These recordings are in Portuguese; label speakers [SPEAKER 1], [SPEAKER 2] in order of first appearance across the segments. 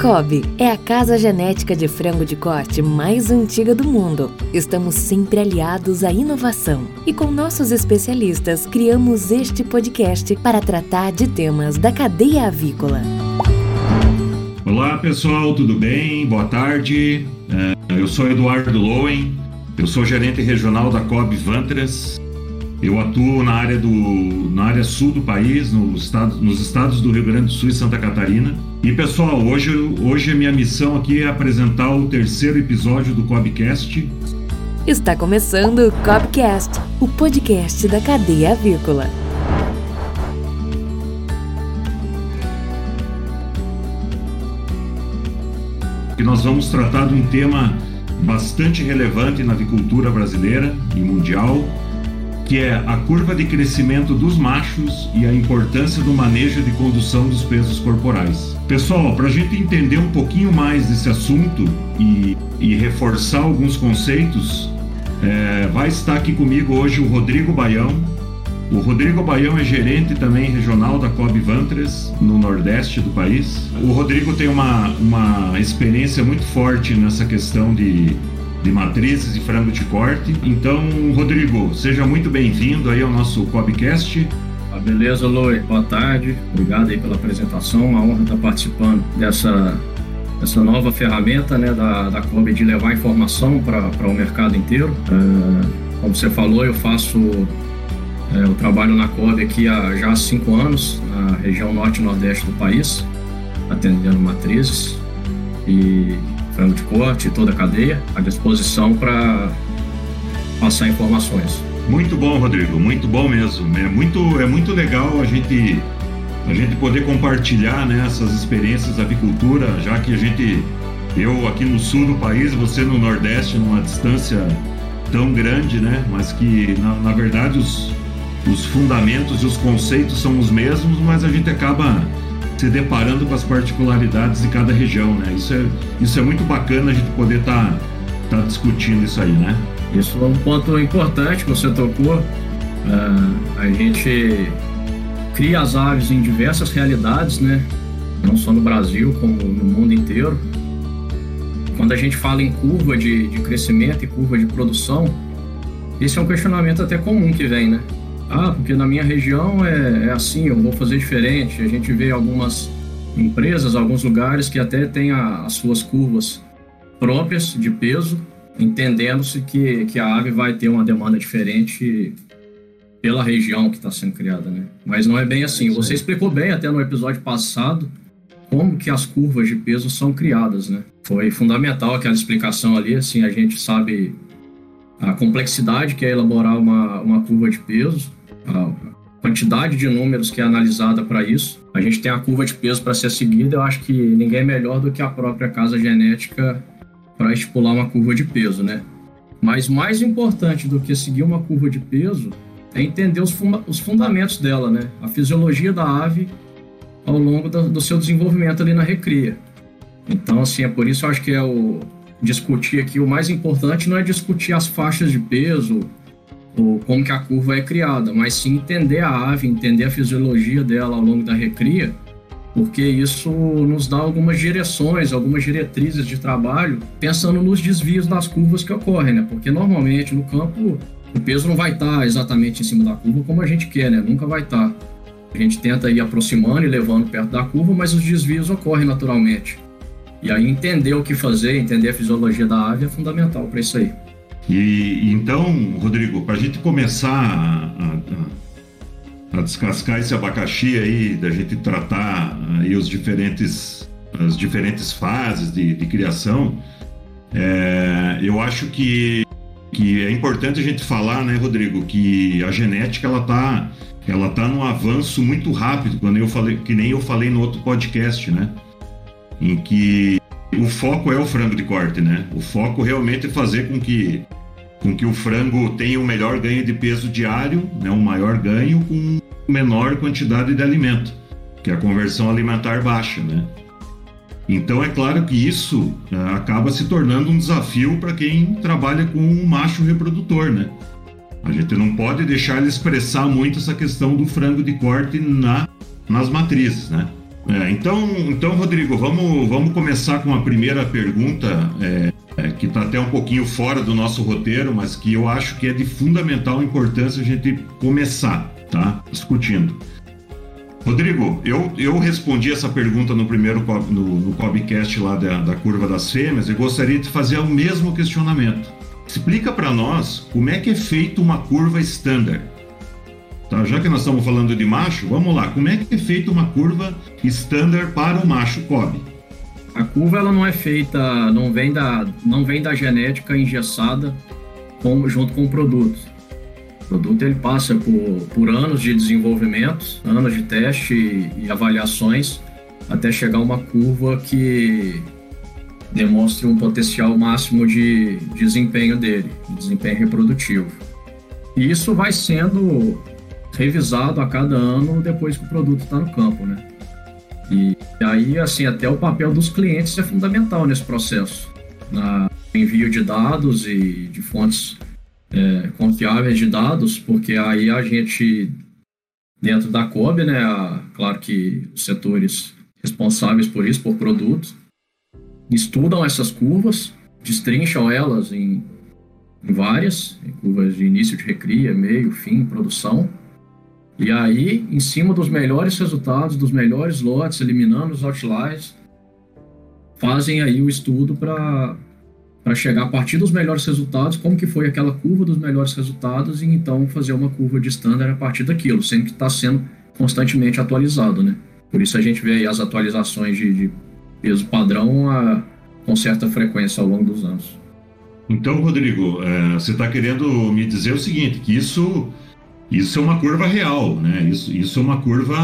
[SPEAKER 1] Cobb é a casa genética de frango de corte mais antiga do mundo. Estamos sempre aliados à inovação e com nossos especialistas criamos este podcast para tratar de temas da cadeia avícola.
[SPEAKER 2] Olá pessoal, tudo bem? Boa tarde. É, eu sou Eduardo Lowen, eu sou gerente regional da Cobb Vantras eu atuo na área, do, na área sul do país, no estado, nos estados do Rio Grande do Sul e Santa Catarina. E pessoal, hoje, hoje a minha missão aqui é apresentar o terceiro episódio do Cobcast.
[SPEAKER 1] Está começando o Cobcast, o podcast da cadeia avícola.
[SPEAKER 2] Que nós vamos tratar de um tema bastante relevante na avicultura brasileira e mundial, que é a curva de crescimento dos machos e a importância do manejo de condução dos pesos corporais. Pessoal, para a gente entender um pouquinho mais desse assunto e, e reforçar alguns conceitos, é, vai estar aqui comigo hoje o Rodrigo Baião. O Rodrigo Baião é gerente também regional da Cobb Vantres, no nordeste do país. O Rodrigo tem uma, uma experiência muito forte nessa questão de de matrizes e frango de corte. Então, Rodrigo, seja muito bem-vindo aí ao nosso Cobcast.
[SPEAKER 3] Ah, beleza, Loi. Boa tarde. Obrigado aí pela apresentação. Uma honra estar participando dessa, dessa nova ferramenta né, da, da Cobb de levar informação para o mercado inteiro. É, como você falou, eu faço é, eu trabalho na Cobb aqui há já há cinco anos, na região norte e nordeste do país, atendendo matrizes. E frango de corte, toda a cadeia, à disposição para passar informações.
[SPEAKER 2] Muito bom, Rodrigo, muito bom mesmo. É muito, é muito legal a gente, a gente poder compartilhar né, essas experiências da avicultura, já que a gente, eu aqui no sul do país, você no nordeste, numa distância tão grande, né? Mas que na, na verdade os, os fundamentos e os conceitos são os mesmos, mas a gente acaba se deparando com as particularidades de cada região, né? Isso é, isso é muito bacana a gente poder estar tá, tá discutindo isso aí, né?
[SPEAKER 3] Isso é um ponto importante que você tocou. Uh, a gente cria as aves em diversas realidades, né? Não só no Brasil, como no mundo inteiro. Quando a gente fala em curva de, de crescimento e curva de produção, esse é um questionamento até comum que vem, né? Ah, porque na minha região é, é assim, eu vou fazer diferente. A gente vê algumas empresas, alguns lugares que até têm a, as suas curvas próprias de peso, entendendo-se que, que a ave vai ter uma demanda diferente pela região que está sendo criada, né? Mas não é bem assim. Você explicou bem até no episódio passado como que as curvas de peso são criadas, né? Foi fundamental aquela explicação ali, assim, a gente sabe a complexidade que é elaborar uma, uma curva de peso, a quantidade de números que é analisada para isso. A gente tem a curva de peso para ser seguida, eu acho que ninguém é melhor do que a própria casa genética para estipular uma curva de peso, né? Mas mais importante do que seguir uma curva de peso é entender os, os fundamentos dela, né? A fisiologia da ave ao longo do, do seu desenvolvimento ali na recria. Então, assim, é por isso eu acho que é o, discutir aqui, o mais importante não é discutir as faixas de peso ou como que a curva é criada, mas sim entender a ave, entender a fisiologia dela ao longo da recria, porque isso nos dá algumas direções, algumas diretrizes de trabalho, pensando nos desvios das curvas que ocorrem, né? Porque normalmente no campo o peso não vai estar exatamente em cima da curva como a gente quer, né? Nunca vai estar. A gente tenta ir aproximando e levando perto da curva, mas os desvios ocorrem naturalmente. E aí entender o que fazer, entender a fisiologia da ave é fundamental para isso aí.
[SPEAKER 2] E então, Rodrigo, para a gente começar a, a, a, descascar esse abacaxi aí, da gente tratar aí os diferentes, as diferentes fases de, de criação, é, eu acho que, que é importante a gente falar, né, Rodrigo, que a genética ela tá, ela tá num avanço muito rápido, quando eu falei, que nem eu falei no outro podcast, né? em que o foco é o frango de corte, né? O foco realmente é fazer com que, com que o frango tenha o um melhor ganho de peso diário, né? um maior ganho com menor quantidade de alimento, que é a conversão alimentar baixa, né? Então é claro que isso uh, acaba se tornando um desafio para quem trabalha com um macho reprodutor, né? A gente não pode deixar ele expressar muito essa questão do frango de corte na, nas matrizes, né? É, então, então, Rodrigo, vamos, vamos começar com a primeira pergunta, é, é, que está até um pouquinho fora do nosso roteiro, mas que eu acho que é de fundamental importância a gente começar, tá? Discutindo. Rodrigo, eu, eu respondi essa pergunta no primeiro no, no podcast lá da, da curva das fêmeas e gostaria de fazer o mesmo questionamento. Explica para nós como é que é feita uma curva standard. Tá, já que nós estamos falando de macho, vamos lá. Como é que é feita uma curva standard para o macho Kobe?
[SPEAKER 3] A curva ela não é feita, não vem da, não vem da genética engessada com, junto com o produto. O produto ele passa por, por anos de desenvolvimento, anos de teste e, e avaliações, até chegar a uma curva que demonstre um potencial máximo de desempenho dele, de desempenho reprodutivo. E isso vai sendo revisado a cada ano depois que o produto está no campo, né? E aí, assim, até o papel dos clientes é fundamental nesse processo. Na envio de dados e de fontes é, confiáveis de dados, porque aí a gente, dentro da COB, né, a, claro que os setores responsáveis por isso, por produto, estudam essas curvas, destrincham elas em, em várias, em curvas de início de recria, meio, fim, produção, e aí, em cima dos melhores resultados, dos melhores lotes, eliminando os outliers, fazem aí o estudo para para chegar a partir dos melhores resultados, como que foi aquela curva dos melhores resultados e então fazer uma curva de standard a partir daquilo, sempre que está sendo constantemente atualizado, né? Por isso a gente vê aí as atualizações de, de peso padrão a, com certa frequência ao longo dos anos.
[SPEAKER 2] Então, Rodrigo, é, você está querendo me dizer o seguinte, que isso, isso é uma curva real, né? Isso, isso é uma curva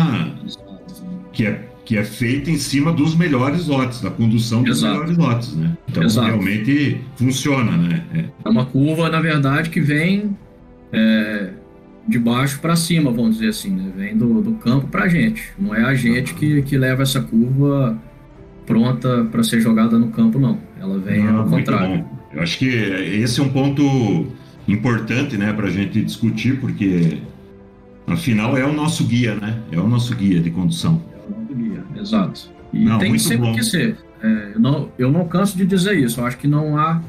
[SPEAKER 2] que é que é feita em cima dos melhores lotes, da condução dos Exato. melhores lotes, né? Então Exato. realmente funciona, né?
[SPEAKER 3] É. é. uma curva, na verdade, que vem é, de baixo para cima, vamos dizer assim, né? Vem do, do campo para a gente. Não é a gente que, que leva essa curva pronta para ser jogada no campo, não. Ela vem ao contrário. Bom.
[SPEAKER 2] Eu acho que esse é um ponto importante, né, para a gente discutir, porque afinal é o nosso guia, né? É o nosso guia de condução
[SPEAKER 3] exato. E não, tem sempre bom. que ser. É, eu, não, eu não canso de dizer isso. Eu acho que não há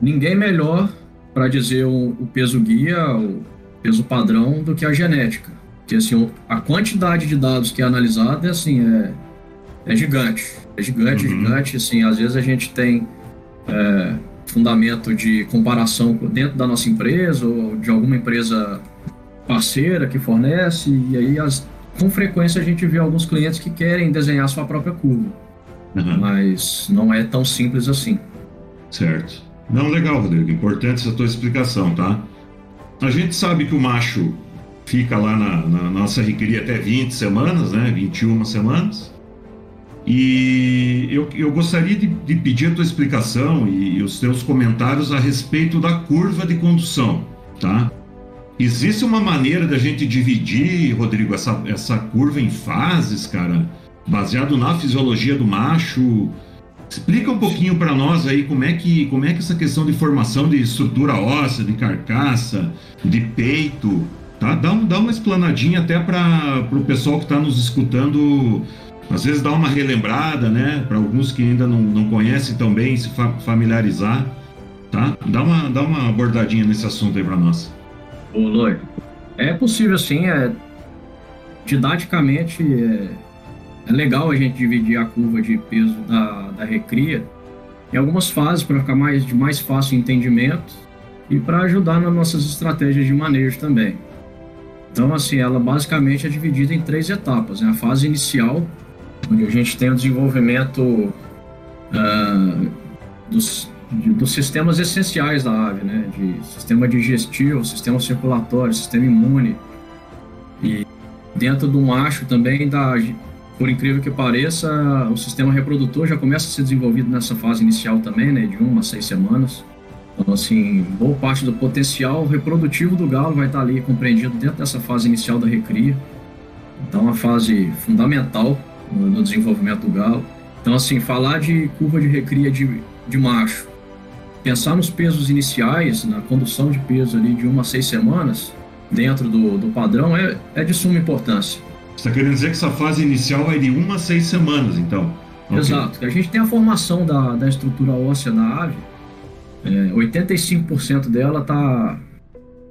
[SPEAKER 3] ninguém melhor para dizer o, o, peso guia, o peso padrão, do que a genética. Porque assim, a quantidade de dados que é analisada é assim, é, é gigante. É gigante, uhum. gigante. Assim, às vezes a gente tem é, fundamento de comparação dentro da nossa empresa ou de alguma empresa parceira que fornece, e aí as, com frequência a gente vê alguns clientes que querem desenhar sua própria curva, uhum. mas não é tão simples assim.
[SPEAKER 2] Certo. Não, legal, Rodrigo. Importante essa tua explicação, tá? A gente sabe que o macho fica lá na, na nossa recria até 20 semanas, né? 21 semanas. E eu, eu gostaria de, de, pedir a tua explicação e, e os teus comentários a respeito da curva de condução, tá? Existe uma maneira da gente dividir, Rodrigo, essa, essa curva em fases, cara, baseado na fisiologia do macho? Explica um pouquinho para nós aí como é que como é que essa questão de formação de estrutura óssea, de carcaça, de peito, tá? Dá, um, dá uma explanadinha até para o pessoal que está nos escutando, às vezes dá uma relembrada, né? Para alguns que ainda não, não conhecem tão bem, se fa familiarizar, tá? Dá uma, dá uma abordadinha nesse assunto aí para nós.
[SPEAKER 3] Ô, Loi, é possível sim, é, didaticamente é, é, legal a gente dividir a curva de peso da, da recria em algumas fases para ficar mais, de mais fácil entendimento e para ajudar nas nossas estratégias de manejo também. Então, assim, ela basicamente é dividida em três etapas. Né? A fase inicial, onde a gente tem o desenvolvimento uh, dos, de, dos sistemas essenciais da ave, né? De sistema digestivo, sistema circulatório, sistema imune. E dentro do macho também da por incrível que pareça, o sistema reprodutor já começa a ser desenvolvido nessa fase inicial também, né, de uma a seis semanas. Então, assim, boa parte do potencial reprodutivo do galo vai estar ali compreendido dentro dessa fase inicial da recria. Então, uma fase fundamental no, desenvolvimento do galo. Então, assim, falar de curva de recria de, de macho pensar nos pesos iniciais, na condução de peso ali de uma a seis semanas, dentro do, do padrão, é, é de suma importância.
[SPEAKER 2] Você está querendo dizer que essa fase inicial vai de uma a seis semanas, então?
[SPEAKER 3] Exato. Okay. A gente tem a formação da, da estrutura óssea da ave, é, 85% dela está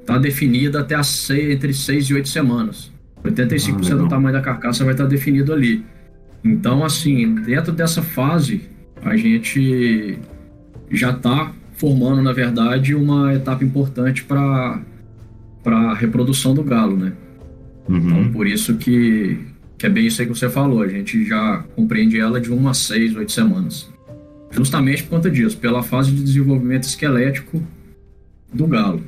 [SPEAKER 3] tá definida até as seis, entre 6 e 8 semanas. 85% ah, do tamanho da carcaça vai estar tá definido ali. Então, assim, dentro dessa fase, a gente já está formando, na verdade, uma etapa importante para a reprodução do galo, né? Uhum. Então, por isso que, que é bem isso aí que você falou. A gente já compreende ela de uma a seis, oito semanas. Justamente por conta disso, pela fase de desenvolvimento esquelético do galo.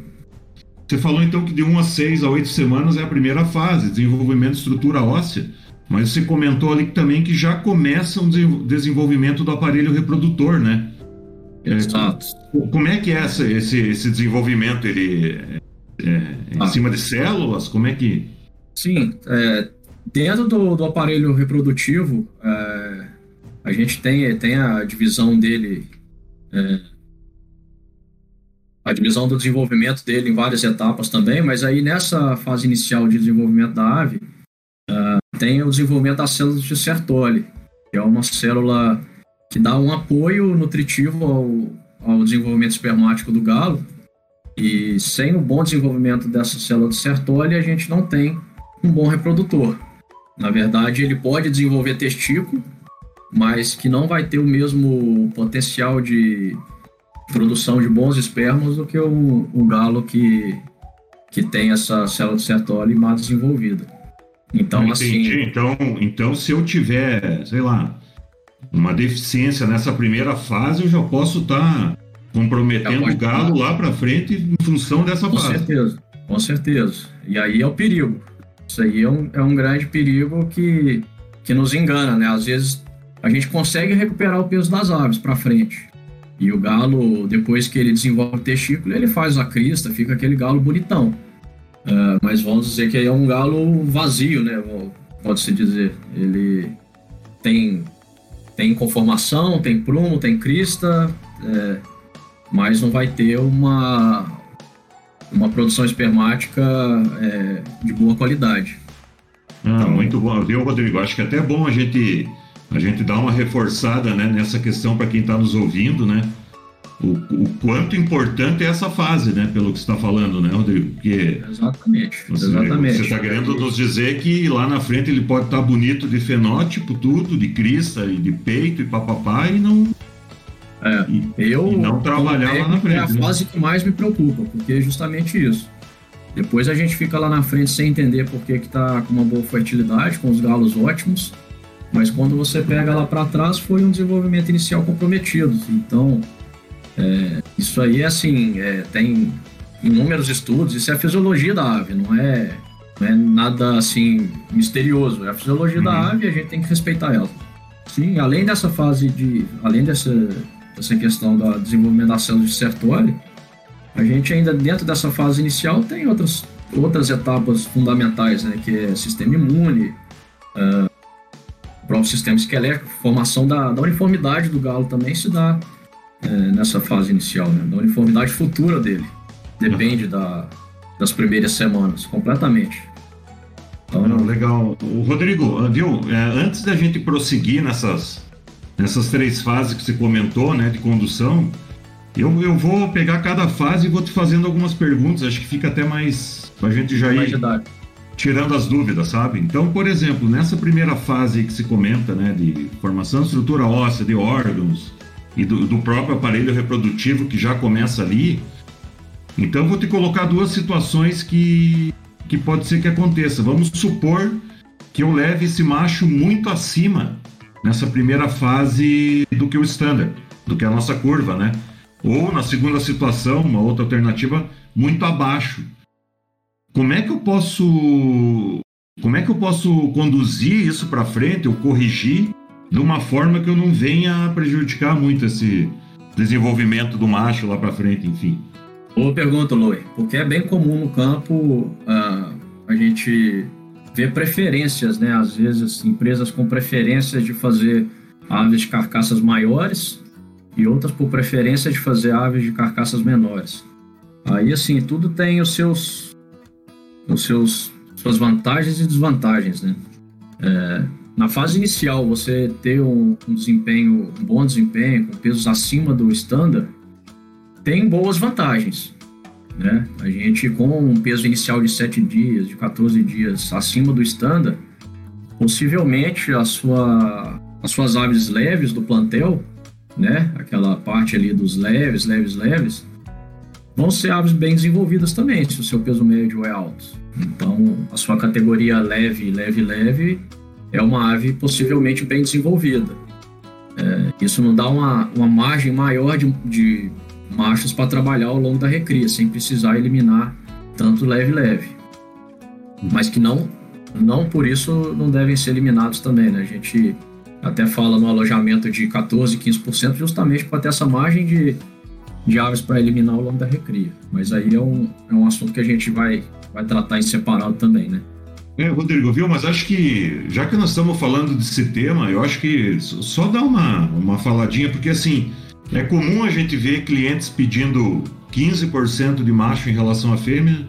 [SPEAKER 2] Você falou então que de 1 a 6 a 8 semanas é a primeira fase, desenvolvimento de estrutura óssea, mas você comentou ali também que já começa o desenvolvimento do aparelho reprodutor, né?
[SPEAKER 3] É, Exato.
[SPEAKER 2] Como é que é essa, esse, esse desenvolvimento? Ele é, é em ah. cima de células? Como é que.
[SPEAKER 3] Sim, é, dentro do, do, aparelho reprodutivo, é, a gente tem, tem a divisão dele, é, a divisão do desenvolvimento dele em várias etapas também, mas aí nessa fase inicial de desenvolvimento da ave, é, tem o desenvolvimento das células de Sertoli, que é uma célula que dá um apoio nutritivo ao, ao desenvolvimento espermático do galo. E sem o bom desenvolvimento dessa célula de Sertoli, a gente não tem um bom reprodutor. Na verdade, ele pode desenvolver testículo, mas que não vai ter o mesmo potencial de produção de bons espermas do que o, o galo que, que tem essa célula de Sertoli mal desenvolvida. Então, Entendi.
[SPEAKER 2] assim. Então, então, se eu tiver, sei lá, uma deficiência nessa primeira fase, eu já posso estar tá comprometendo o galo lá para frente em função dessa
[SPEAKER 3] com
[SPEAKER 2] fase.
[SPEAKER 3] Com certeza, com certeza. E aí é o perigo. Isso aí é um, é um grande perigo que, que nos engana, né? Às vezes a gente consegue recuperar o peso das aves para frente. E o galo, depois que ele desenvolve o testículo, ele faz a crista, fica aquele galo bonitão. Uh, mas vamos dizer que é um galo vazio, né? Pode-se dizer. Ele tem tem conformação, tem prumo, tem crista, é, mas não vai ter uma, uma produção espermática é, de boa qualidade.
[SPEAKER 2] Ah, então, muito bom, viu, Rodrigo? Acho que é até bom a gente, a gente dar uma reforçada né, nessa questão para quem está nos ouvindo, né? O, o, quanto importante é essa fase, né? Pelo que você está falando, né, Rodrigo?
[SPEAKER 3] Porque exatamente.
[SPEAKER 2] Você,
[SPEAKER 3] exatamente.
[SPEAKER 2] Você está querendo nos dizer que lá na frente ele pode estar tá bonito de fenótipo, tudo, de crista e de peito e papapá, e não.
[SPEAKER 3] É, e, eu,
[SPEAKER 2] e não trabalhar lá na frente. É
[SPEAKER 3] a
[SPEAKER 2] né?
[SPEAKER 3] fase que mais me preocupa, porque é justamente isso. Depois a gente fica lá na frente sem entender por que está com uma boa fertilidade, com os galos ótimos, mas quando você pega lá para trás foi um desenvolvimento inicial comprometido. Então, é, isso aí, assim, é, tem inúmeros estudos, isso é a fisiologia da ave, não é, não é nada, assim, misterioso. É a fisiologia uhum. da ave e a gente tem que respeitar ela. Sim, além dessa fase de... Além dessa, dessa questão do desenvolvimento da célula de Sertoli, a gente ainda, dentro dessa fase inicial, tem outras, outras etapas fundamentais, né? Que é sistema imune, uh, próprio sistema esquelético, formação da, da uniformidade do galo também se dá é, nessa fase inicial, né? da uniformidade futura dele. Depende da, das primeiras semanas, completamente.
[SPEAKER 2] Então, Não, legal. O Rodrigo, viu, é, antes da gente prosseguir nessas, nessas três fases que você comentou, né, de condução, eu, eu vou pegar cada fase e vou te fazendo algumas perguntas, acho que fica até mais pra gente já ir tirando as dúvidas, sabe? Então, por exemplo, nessa primeira fase que se comenta, né, de formação de estrutura óssea, de órgãos, e do, do próprio aparelho reprodutivo que já começa ali. Então vou te colocar duas situações que, que pode ser que aconteça. Vamos supor que eu leve esse macho muito acima nessa primeira fase do que o standard, do que a nossa curva, né? Ou na segunda situação, uma outra alternativa, muito abaixo. Como é que eu posso como é que eu posso conduzir isso para frente, ou corrigir de uma forma que eu não venha a prejudicar muito esse desenvolvimento do macho lá para frente, enfim.
[SPEAKER 3] Boa pergunta, Loi, porque é bem comum no campo uh, a gente ver preferências, né? Às vezes empresas com preferências de fazer aves de carcaças maiores e outras por preferência de fazer aves de carcaças menores. Aí assim, tudo tem os seus os seus suas vantagens e desvantagens, né? É, na fase inicial, você ter um, um, desempenho, um bom desempenho, com pesos acima do standard, tem boas vantagens. Né? A gente, com um peso inicial de 7 dias, de 14 dias acima do standard, possivelmente a sua, as suas aves leves do plantel, né? aquela parte ali dos leves, leves, leves, vão ser aves bem desenvolvidas também, se o seu peso médio é alto. Então, a sua categoria leve, leve, leve é uma ave possivelmente bem desenvolvida. É, isso não dá uma, uma margem maior de, de machos para trabalhar ao longo da recria, sem precisar eliminar tanto leve-leve. Mas que não, não por isso não devem ser eliminados também, né? A gente até fala no alojamento de 14, 15%, justamente para ter essa margem de, de aves para eliminar ao longo da recria. Mas aí é um, é um assunto que a gente vai, vai tratar em separado também, né?
[SPEAKER 2] É, Rodrigo, viu? Mas acho que, já que nós estamos falando desse tema, eu acho que só dá uma, uma faladinha, porque assim, é comum a gente ver clientes pedindo 15% de macho em relação à fêmea,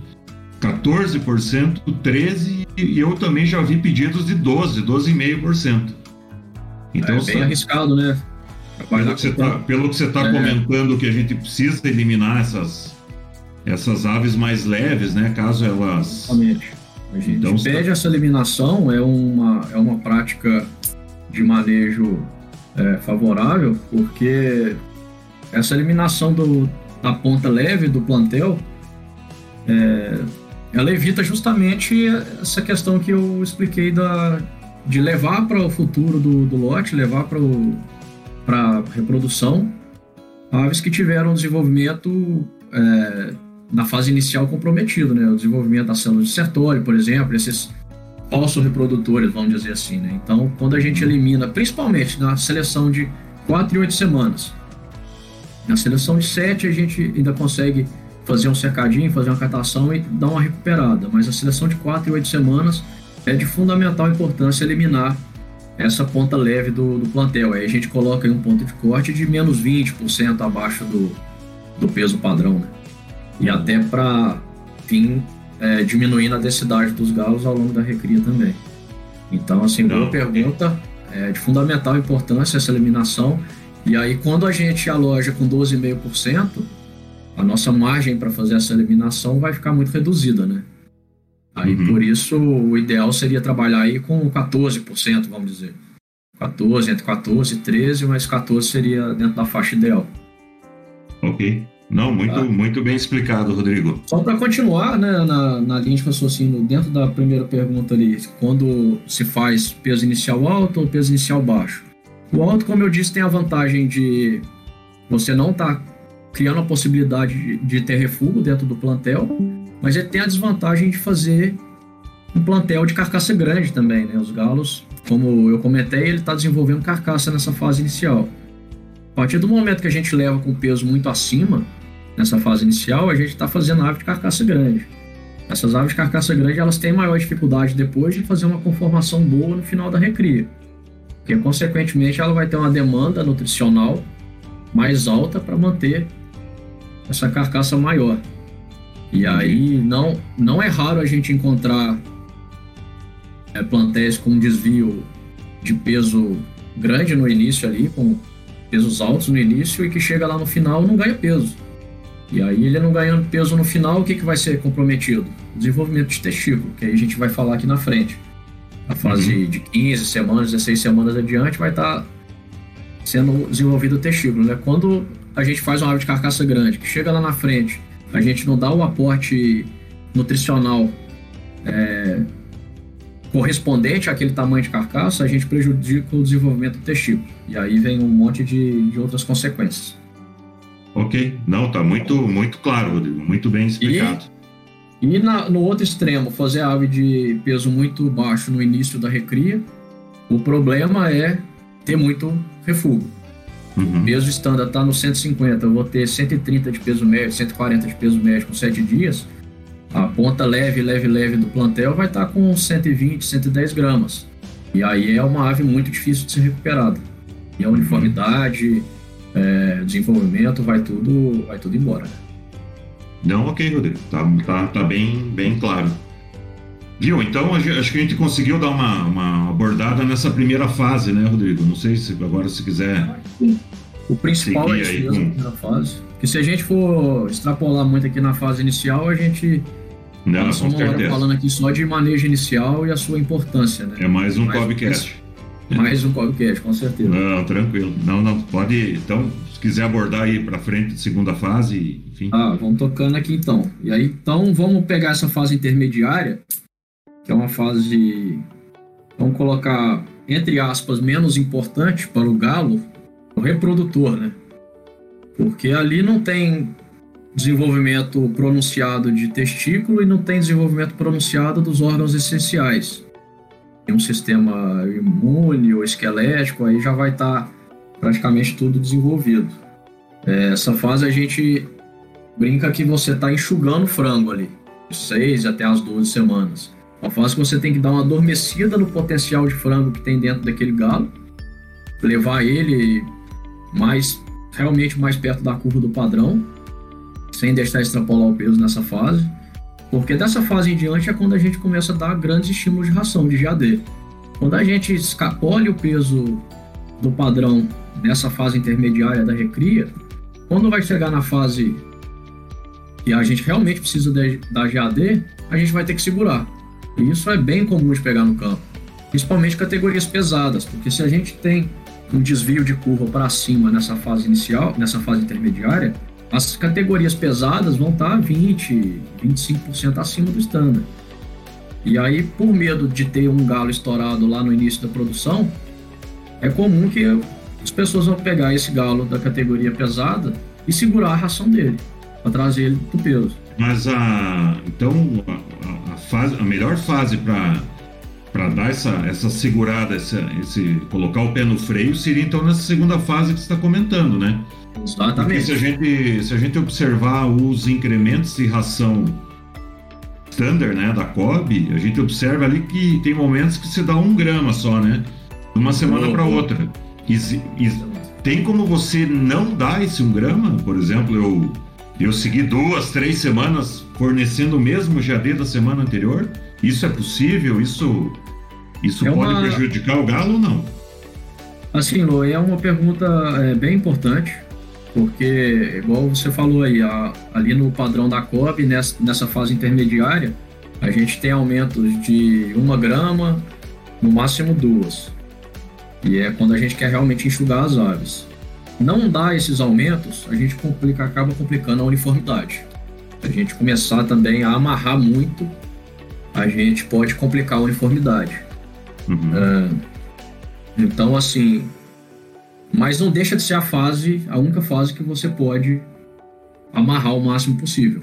[SPEAKER 2] 14%, 13%, e eu também já vi pedidos de 12%, 12,5%.
[SPEAKER 3] Então, é bem sabe, arriscado, né?
[SPEAKER 2] Pelo que, você tá, pelo que você está é. comentando, que a gente precisa eliminar essas, essas aves mais leves, né? Caso elas.
[SPEAKER 3] Exatamente. A gente então, pede essa eliminação, é uma, é uma prática de manejo é, favorável, porque essa eliminação do, da ponta leve do plantel, é, ela evita justamente essa questão que eu expliquei da, de levar para o futuro do, do lote, levar para reprodução. Aves que tiveram desenvolvimento é, na fase inicial comprometido, né? O desenvolvimento da célula de sertório, por exemplo, esses falsos reprodutores, vamos dizer assim, né? Então, quando a gente elimina, principalmente na seleção de 4 e 8 semanas, na seleção de 7 a gente ainda consegue fazer um cercadinho, fazer uma catação e dar uma recuperada, mas a seleção de 4 e 8 semanas é de fundamental importância eliminar essa ponta leve do, do plantel. Aí a gente coloca um ponto de corte de menos 20% abaixo do, do peso padrão, né? E até para, enfim, é, diminuindo a densidade dos galos ao longo da recria também. Então, assim, boa pergunta. É de fundamental importância essa eliminação. E aí, quando a gente aloja com 12,5%, a nossa margem para fazer essa eliminação vai ficar muito reduzida, né? Aí, uhum. por isso, o ideal seria trabalhar aí com 14%, vamos dizer. 14, entre 14 e 13, mas 14 seria dentro da faixa ideal.
[SPEAKER 2] Ok. Não, muito, tá. muito bem explicado, Rodrigo.
[SPEAKER 3] Só para continuar né, na, na linha de raciocínio, dentro da primeira pergunta ali, quando se faz peso inicial alto ou peso inicial baixo? O alto, como eu disse, tem a vantagem de você não estar tá criando a possibilidade de, de ter refúgio dentro do plantel, mas ele tem a desvantagem de fazer um plantel de carcaça grande também, né? Os galos, como eu comentei, ele está desenvolvendo carcaça nessa fase inicial. A partir do momento que a gente leva com peso muito acima, nessa fase inicial, a gente está fazendo ave de carcaça grande. Essas aves de carcaça grande, elas têm maior dificuldade depois de fazer uma conformação boa no final da recria. Porque, consequentemente, ela vai ter uma demanda nutricional mais alta para manter essa carcaça maior. E aí não, não é raro a gente encontrar é, plantéis com desvio de peso grande no início ali, com pesos altos no início e que chega lá no final não ganha peso. E aí ele não ganhando peso no final, o que, que vai ser comprometido? Desenvolvimento de testículo, que aí a gente vai falar aqui na frente. A fase uhum. de 15 semanas, 16 semanas adiante vai estar tá sendo desenvolvido o testículo. Né? Quando a gente faz uma ave de carcaça grande, que chega lá na frente a gente não dá o aporte nutricional é, correspondente àquele tamanho de carcaça, a gente prejudica o desenvolvimento do testículo. E aí vem um monte de, de outras consequências.
[SPEAKER 2] Ok, não, tá muito, muito claro, Rodrigo, muito bem explicado.
[SPEAKER 3] E, e na, no outro extremo, fazer ave de peso muito baixo no início da recria, o problema é ter muito refúgio. Uhum. O peso estándar está no 150, eu vou ter 130 de peso médio, 140 de peso médio com 7 dias. A ponta leve, leve, leve do plantel vai estar tá com 120, 110 gramas. E aí é uma ave muito difícil de ser recuperada. E a uhum. É, desenvolvimento, vai tudo, vai tudo embora.
[SPEAKER 2] Não, ok, Rodrigo. Tá, tá, tá bem, bem claro. Viu? Então acho que a gente conseguiu dar uma, uma abordada nessa primeira fase, né, Rodrigo? Não sei se agora se quiser.
[SPEAKER 3] O principal é isso mesmo, com... primeira fase. Porque se a gente for extrapolar muito aqui na fase inicial, a gente
[SPEAKER 2] não, Nós
[SPEAKER 3] estamos falando aqui só de manejo inicial e a sua importância, né?
[SPEAKER 2] É mais um Cobcast.
[SPEAKER 3] Mais um Cobcast, com certeza.
[SPEAKER 2] Não, tranquilo. Não, não, pode. Então, se quiser abordar aí para frente, segunda fase, enfim.
[SPEAKER 3] Ah, vamos tocando aqui então. E aí, então, vamos pegar essa fase intermediária, que é uma fase. Vamos colocar, entre aspas, menos importante para o galo, o reprodutor, né? Porque ali não tem desenvolvimento pronunciado de testículo e não tem desenvolvimento pronunciado dos órgãos essenciais. Tem um sistema imune ou esquelético, aí já vai estar tá praticamente tudo desenvolvido. É, essa fase a gente brinca que você está enxugando frango ali, de 6 até as 12 semanas. Uma fase que você tem que dar uma adormecida no potencial de frango que tem dentro daquele galo, levar ele mais realmente mais perto da curva do padrão, sem deixar extrapolar o peso nessa fase. Porque dessa fase em diante é quando a gente começa a dar grandes estímulos de ração de GAD. Quando a gente escapole o peso do padrão nessa fase intermediária da recria, quando vai chegar na fase que a gente realmente precisa da GAD, a gente vai ter que segurar. E isso é bem comum de pegar no campo, principalmente categorias pesadas, porque se a gente tem um desvio de curva para cima nessa fase inicial, nessa fase intermediária, as categorias pesadas vão estar 20, 25% acima do standard. E aí, por medo de ter um galo estourado lá no início da produção, é comum que as pessoas vão pegar esse galo da categoria pesada e segurar a ração dele, para trazer ele para o peso.
[SPEAKER 2] Mas a então a, a, fase, a melhor fase para para dar essa, essa segurada, essa, esse colocar o pé no freio seria então nessa segunda fase que você está comentando, né?
[SPEAKER 3] Exatamente.
[SPEAKER 2] Porque se a gente, se a gente observar os incrementos de ração standard, né, da COB, a gente observa ali que tem momentos que se dá um grama só, né? De uma semana para outra. E, e, tem como você não dar esse um grama? Por exemplo, eu, eu segui duas, três semanas fornecendo o mesmo GAD da semana anterior? Isso é possível? Isso, isso é pode uma... prejudicar o galo ou não?
[SPEAKER 3] Assim, Lô, é uma pergunta é, bem importante. Porque, igual você falou aí, a, ali no padrão da COB, nessa, nessa fase intermediária, a gente tem aumentos de uma grama, no máximo duas. E é quando a gente quer realmente enxugar as aves. Não dá esses aumentos, a gente complica, acaba complicando a uniformidade. A gente começar também a amarrar muito, a gente pode complicar a uniformidade. Uhum. Uh, então, assim, mas não deixa de ser a fase, a única fase que você pode amarrar o máximo possível.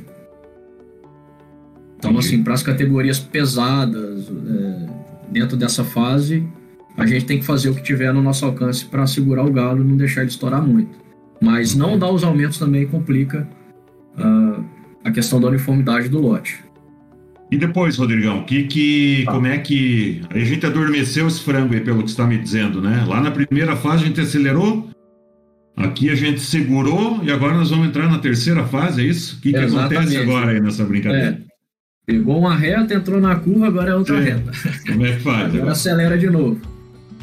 [SPEAKER 3] Então, assim, para as categorias pesadas, é, dentro dessa fase, a gente tem que fazer o que tiver no nosso alcance para segurar o galo e não deixar ele estourar muito. Mas não dar os aumentos também complica uh, a questão da uniformidade do lote.
[SPEAKER 2] E depois, Rodrigão, que, que, tá. como é que. A gente adormeceu esse frango aí, pelo que está me dizendo, né? Lá na primeira fase a gente acelerou, aqui a gente segurou e agora nós vamos entrar na terceira fase, é isso? O que, que acontece agora aí nessa brincadeira? É.
[SPEAKER 3] Pegou uma reta, entrou na curva, agora é outra Sim. reta.
[SPEAKER 2] Como é que faz?
[SPEAKER 3] agora, agora acelera de novo.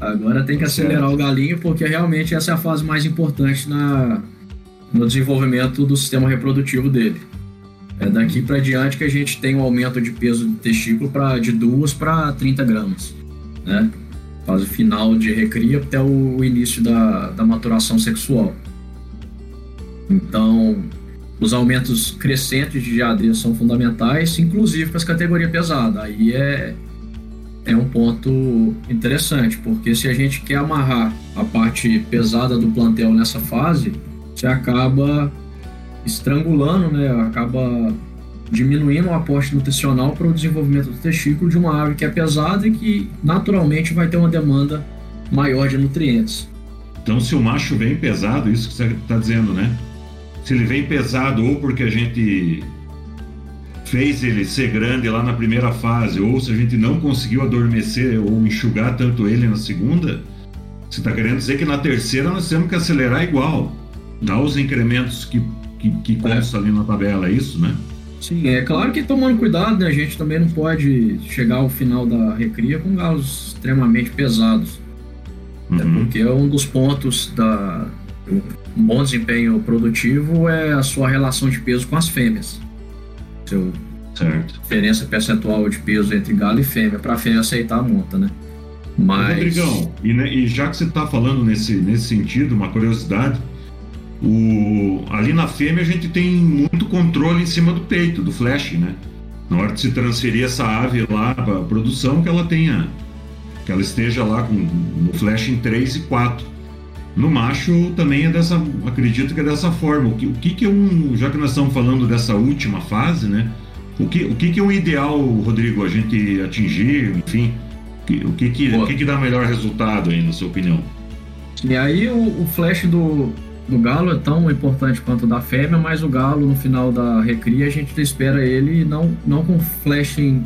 [SPEAKER 3] Agora tem que acelerar certo. o galinho, porque realmente essa é a fase mais importante na, no desenvolvimento do sistema reprodutivo dele. É daqui para diante que a gente tem um aumento de peso do testículo pra, de 2 para 30 gramas, né? Fase final de recria até o início da, da maturação sexual. Então, os aumentos crescentes de GAD são fundamentais, inclusive para as categorias pesadas. Aí é, é um ponto interessante, porque se a gente quer amarrar a parte pesada do plantel nessa fase, você acaba estrangulando, né, acaba diminuindo o aporte nutricional para o desenvolvimento do testículo de uma ave que é pesada e que naturalmente vai ter uma demanda maior de nutrientes.
[SPEAKER 2] Então, se o macho vem pesado, isso que você está dizendo, né? Se ele vem pesado ou porque a gente fez ele ser grande lá na primeira fase, ou se a gente não conseguiu adormecer ou enxugar tanto ele na segunda, você está querendo dizer que na terceira nós temos que acelerar igual, dar os incrementos que que, que consta é. ali na tabela, é isso, né?
[SPEAKER 3] Sim, é claro que tomando cuidado, né, a gente também não pode chegar ao final da recria com galos extremamente pesados. Uhum. É porque é um dos pontos da um bom desempenho produtivo é a sua relação de peso com as fêmeas. Seu certo. diferença percentual de peso entre galo e fêmea, para a fêmea aceitar a monta, né?
[SPEAKER 2] Mas... Rodrigão, e, né, e já que você está falando nesse, nesse sentido, uma curiosidade, o, ali na fêmea a gente tem muito controle em cima do peito, do flash, né? Na hora de se transferir essa ave lá para a produção, que ela tenha, que ela esteja lá com no flash em 3 e 4. No macho também é dessa, acredito que é dessa forma. O que, o que, que é um, já que nós estamos falando dessa última fase, né? O que, o que, que é o ideal, Rodrigo, a gente atingir, enfim? O que, que, o que, que dá melhor resultado aí, na sua opinião?
[SPEAKER 3] E aí o, o flash do, do galo é tão importante quanto da fêmea, mas o galo no final da recria a gente espera ele não, não com flash em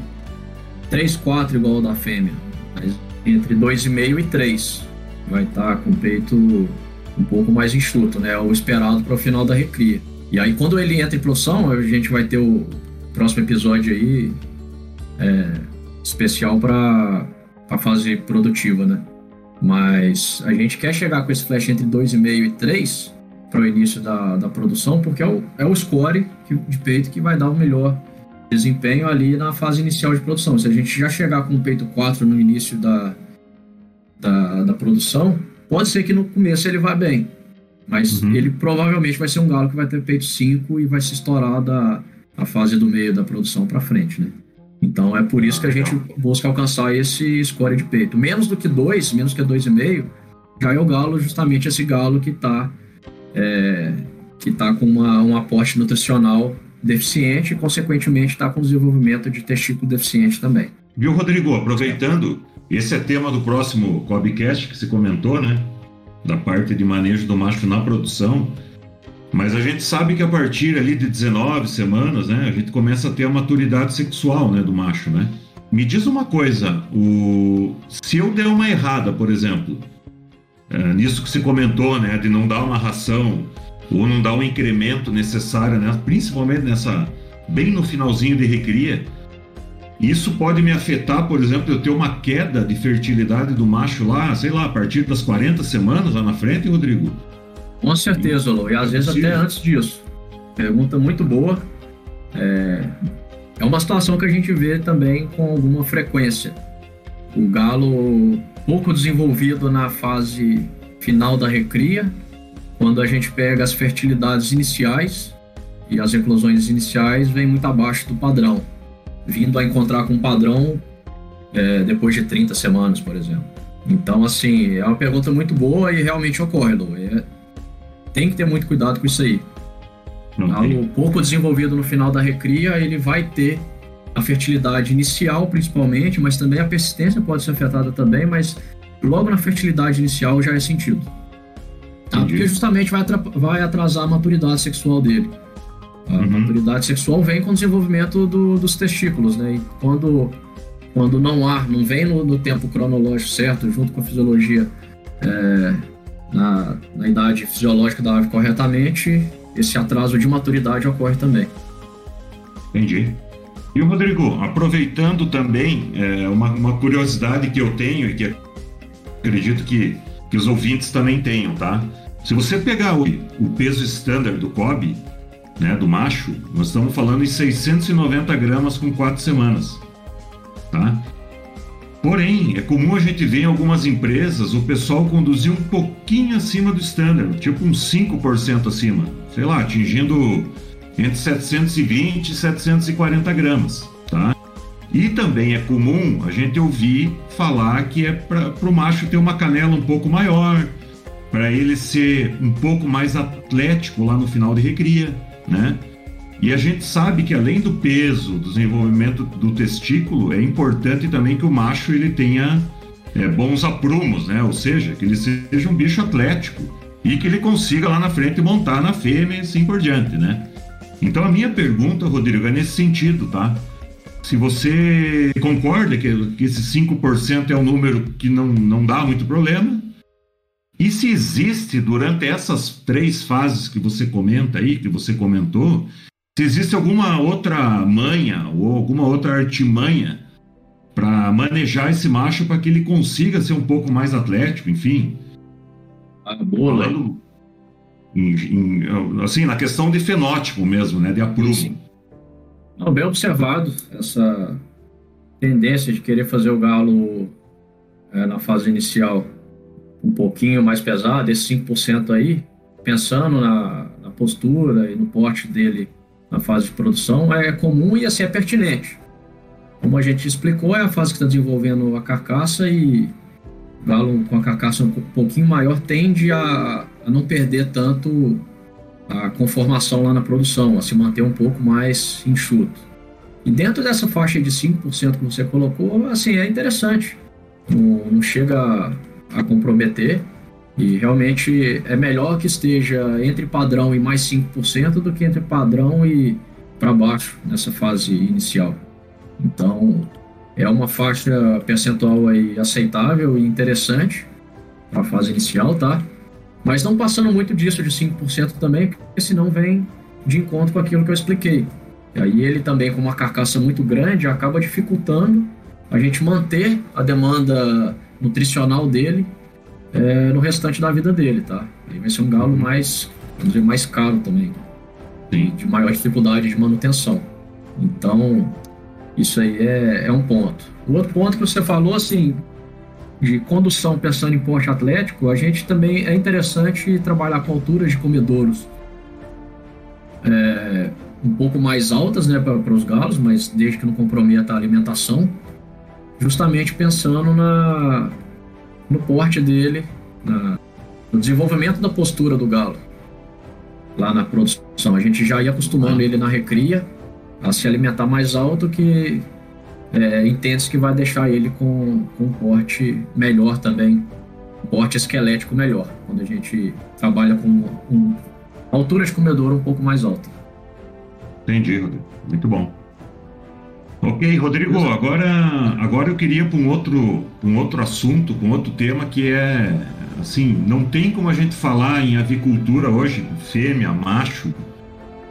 [SPEAKER 3] 3, 4 igual o da fêmea, mas entre 2,5 e 3. Vai estar tá com o peito um pouco mais enxuto, né? O esperado para o final da recria. E aí quando ele entra em produção, a gente vai ter o próximo episódio aí é, especial para a fase produtiva, né? Mas a gente quer chegar com esse flash entre 2,5 e 3 para o início da, da produção, porque é o, é o score que, de peito que vai dar o melhor desempenho ali na fase inicial de produção. Se a gente já chegar com o peito 4 no início da, da, da produção, pode ser que no começo ele vá bem, mas uhum. ele provavelmente vai ser um galo que vai ter peito 5 e vai se estourar da a fase do meio da produção para frente, né? Então é por isso que a gente busca alcançar esse score de peito. Menos do que 2, menos que 2,5, já é o galo, justamente esse galo que está é, que tá com uma, um aporte nutricional deficiente e, consequentemente, está com desenvolvimento de testículo deficiente também.
[SPEAKER 2] Viu, Rodrigo? Aproveitando, esse é tema do próximo Cobcast que você comentou, né? Da parte de manejo do macho na produção. Mas a gente sabe que a partir ali de 19 semanas, né, a gente começa a ter a maturidade sexual, né, do macho, né? Me diz uma coisa, o... se eu der uma errada, por exemplo, é, nisso que você comentou, né, de não dar uma ração ou não dar um incremento necessário, né, principalmente nessa bem no finalzinho de recria, isso pode me afetar, por exemplo, eu ter uma queda de fertilidade do macho lá, sei lá, a partir das 40 semanas lá na frente, Rodrigo?
[SPEAKER 3] Com certeza, Lô. E às vezes até antes disso. Pergunta muito boa. É, é uma situação que a gente vê também com alguma frequência. O galo pouco desenvolvido na fase final da recria, quando a gente pega as fertilidades iniciais e as eclosões iniciais, vem muito abaixo do padrão, vindo a encontrar com um padrão é, depois de 30 semanas, por exemplo. Então, assim, é uma pergunta muito boa e realmente ocorre, Lu. É, tem que ter muito cuidado com isso aí. Algo pouco desenvolvido no final da recria, ele vai ter a fertilidade inicial, principalmente, mas também a persistência pode ser afetada também, mas logo na fertilidade inicial já é sentido. Tá? Porque justamente vai, vai atrasar a maturidade sexual dele. A uhum. maturidade sexual vem com o desenvolvimento do, dos testículos, né? E quando, quando não há, não vem no, no tempo cronológico certo, junto com a fisiologia é, na, na idade fisiológica da ave corretamente, esse atraso de maturidade ocorre também.
[SPEAKER 2] Entendi. E o Rodrigo, aproveitando também é, uma, uma, curiosidade que eu tenho e que acredito que, que os ouvintes também tenham, tá? Se você pegar o, o peso standard do Kobe, né, do macho, nós estamos falando em 690 gramas com 4 semanas, tá? Porém, é comum a gente ver em algumas empresas o pessoal conduzir um pouquinho acima do standard, tipo uns 5% acima, sei lá, atingindo entre 720 e 740 gramas, tá? E também é comum a gente ouvir falar que é para o macho ter uma canela um pouco maior, para ele ser um pouco mais atlético lá no final de recria, né? E a gente sabe que além do peso, do desenvolvimento do testículo, é importante também que o macho ele tenha é, bons aprumos, né? Ou seja, que ele seja um bicho atlético e que ele consiga lá na frente montar na fêmea e assim por diante, né? Então a minha pergunta, Rodrigo, é nesse sentido, tá? Se você concorda que, que esse 5% é um número que não, não dá muito problema, e se existe durante essas três fases que você comenta aí, que você comentou, se existe alguma outra manha ou alguma outra artimanha para manejar esse macho para que ele consiga ser um pouco mais atlético, enfim.
[SPEAKER 3] Ah, boa,
[SPEAKER 2] Falando em, em, assim, na questão de fenótipo mesmo, né, de aprumo.
[SPEAKER 3] Não, bem observado essa tendência de querer fazer o galo é, na fase inicial um pouquinho mais pesado, esse 5% aí, pensando na, na postura e no porte dele na fase de produção é comum e assim é pertinente. Como a gente explicou, é a fase que está desenvolvendo a carcaça e o galo com a carcaça um pouquinho maior tende a, a não perder tanto a conformação lá na produção, a se manter um pouco mais enxuto. E dentro dessa faixa de 5% que você colocou, assim, é interessante. Não, não chega a, a comprometer. E realmente é melhor que esteja entre padrão e mais 5% do que entre padrão e para baixo nessa fase inicial. Então, é uma faixa percentual aí aceitável e interessante para a fase inicial, tá? Mas não passando muito disso de 5% também, porque senão vem de encontro com aquilo que eu expliquei. E aí ele também com uma carcaça muito grande acaba dificultando a gente manter a demanda nutricional dele é, no restante da vida dele, tá? Aí vai ser um galo mais, vamos dizer, mais caro também. Sim. De maior dificuldade de manutenção. Então, isso aí é, é um ponto. O outro ponto que você falou, assim, de condução pensando em porte atlético, a gente também é interessante trabalhar com alturas de comedouros é, um pouco mais altas né, para os galos, mas desde que não comprometa a alimentação, justamente pensando na, no porte dele, na, no desenvolvimento da postura do galo lá na produção. A gente já ia acostumando ele na recria a se alimentar mais alto que é, entende que vai deixar ele com, com um porte melhor também, um porte esquelético melhor, quando a gente trabalha com um, altura de comedor um pouco mais alta.
[SPEAKER 2] Entendi, Rodrigo. Muito bom. Ok, Rodrigo, agora, agora eu queria para um outro, um outro assunto, um outro tema que é assim, não tem como a gente falar em avicultura hoje, fêmea, macho,